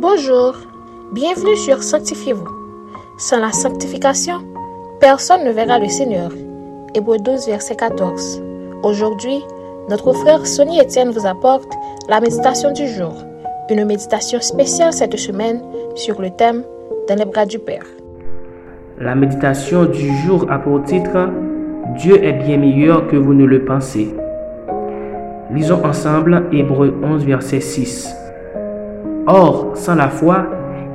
Bonjour, bienvenue sur Sanctifiez-vous. Sans la sanctification, personne ne verra le Seigneur. Hébreu 12, verset 14. Aujourd'hui, notre frère Sonny Etienne vous apporte la méditation du jour, une méditation spéciale cette semaine sur le thème Dans les bras du Père. La méditation du jour a pour titre Dieu est bien meilleur que vous ne le pensez. Lisons ensemble Hébreu 11, verset 6. Or, sans la foi,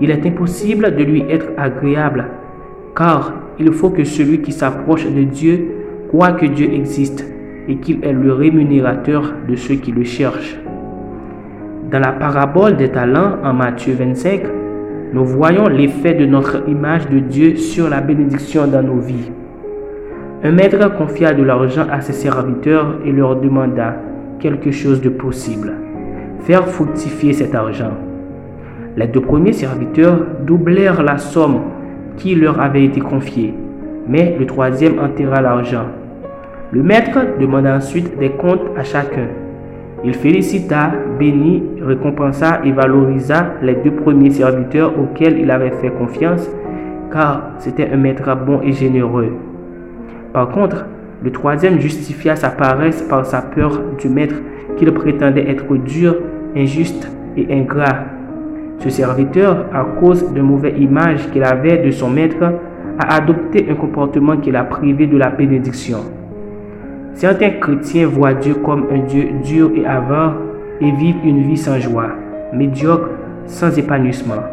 il est impossible de lui être agréable, car il faut que celui qui s'approche de Dieu croit que Dieu existe et qu'il est le rémunérateur de ceux qui le cherchent. Dans la parabole des talents en Matthieu 25, nous voyons l'effet de notre image de Dieu sur la bénédiction dans nos vies. Un maître confia de l'argent à ses serviteurs et leur demanda quelque chose de possible, faire fructifier cet argent. Les deux premiers serviteurs doublèrent la somme qui leur avait été confiée, mais le troisième enterra l'argent. Le maître demanda ensuite des comptes à chacun. Il félicita, bénit, récompensa et valorisa les deux premiers serviteurs auxquels il avait fait confiance, car c'était un maître bon et généreux. Par contre, le troisième justifia sa paresse par sa peur du maître qu'il prétendait être dur, injuste et ingrat. Ce serviteur, à cause de mauvaise image qu'il avait de son maître, a adopté un comportement qui l'a privé de la bénédiction. Certains chrétiens voient Dieu comme un Dieu dur et avare et vivent une vie sans joie, médiocre, sans épanouissement.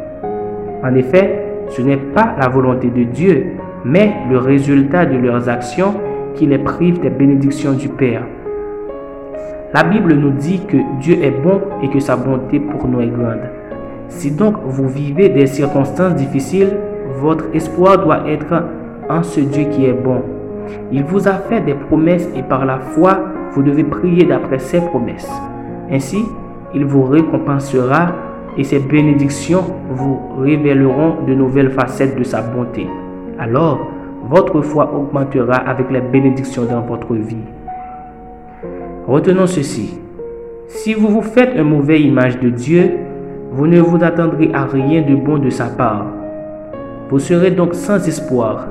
En effet, ce n'est pas la volonté de Dieu, mais le résultat de leurs actions qui les prive des bénédictions du Père. La Bible nous dit que Dieu est bon et que sa bonté pour nous est grande. Si donc vous vivez des circonstances difficiles, votre espoir doit être en ce Dieu qui est bon. Il vous a fait des promesses et par la foi, vous devez prier d'après ses promesses. Ainsi, il vous récompensera et ses bénédictions vous révéleront de nouvelles facettes de sa bonté. Alors, votre foi augmentera avec les bénédictions dans votre vie. Retenons ceci. Si vous vous faites une mauvaise image de Dieu, vous ne vous attendrez à rien de bon de sa part. Vous serez donc sans espoir.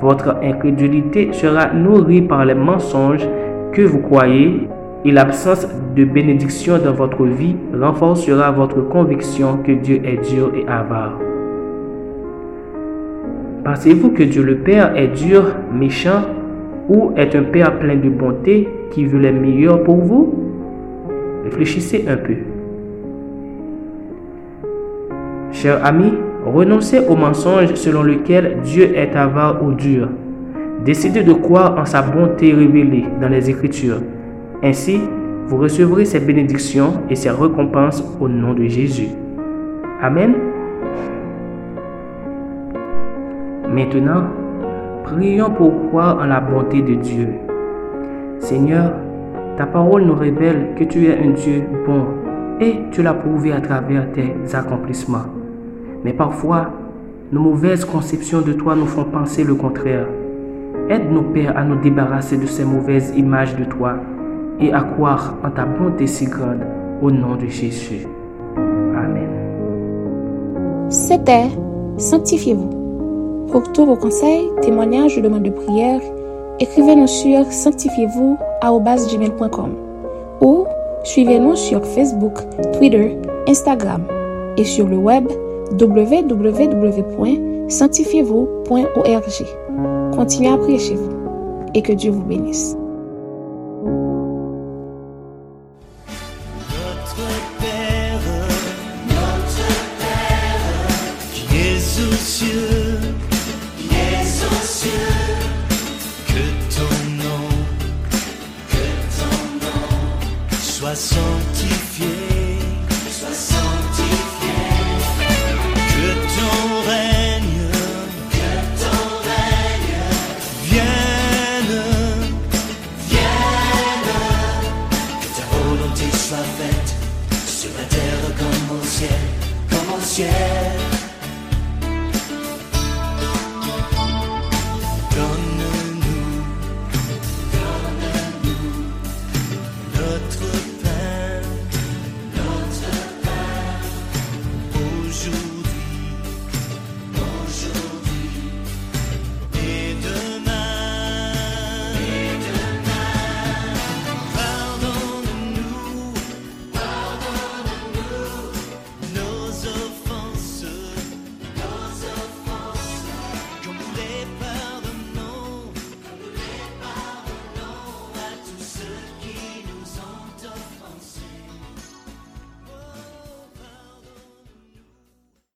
Votre incrédulité sera nourrie par les mensonges que vous croyez et l'absence de bénédiction dans votre vie renforcera votre conviction que Dieu est dur et avare. Pensez-vous que Dieu le Père est dur, méchant ou est un Père plein de bonté qui veut le meilleur pour vous? Réfléchissez un peu. Chers amis, renoncez au mensonge selon lequel Dieu est avare ou dur. Décidez de croire en sa bonté révélée dans les Écritures. Ainsi, vous recevrez ses bénédictions et ses récompenses au nom de Jésus. Amen. Maintenant, prions pour croire en la bonté de Dieu. Seigneur, ta parole nous révèle que tu es un Dieu bon et tu l'as prouvé à travers tes accomplissements. Mais parfois, nos mauvaises conceptions de toi nous font penser le contraire. Aide-nous, Père, à nous débarrasser de ces mauvaises images de toi et à croire en ta bonté si grande au nom de Jésus. Amen. C'était Sanctifiez-vous. Pour tous vos conseils, témoignages ou demandes de prière, écrivez-nous sur sanctifiez-vous ou suivez-nous sur Facebook, Twitter, Instagram et sur le web www.sanctifiez-vous.org. Continuez à prier chez vous et que Dieu vous bénisse. Notre volonté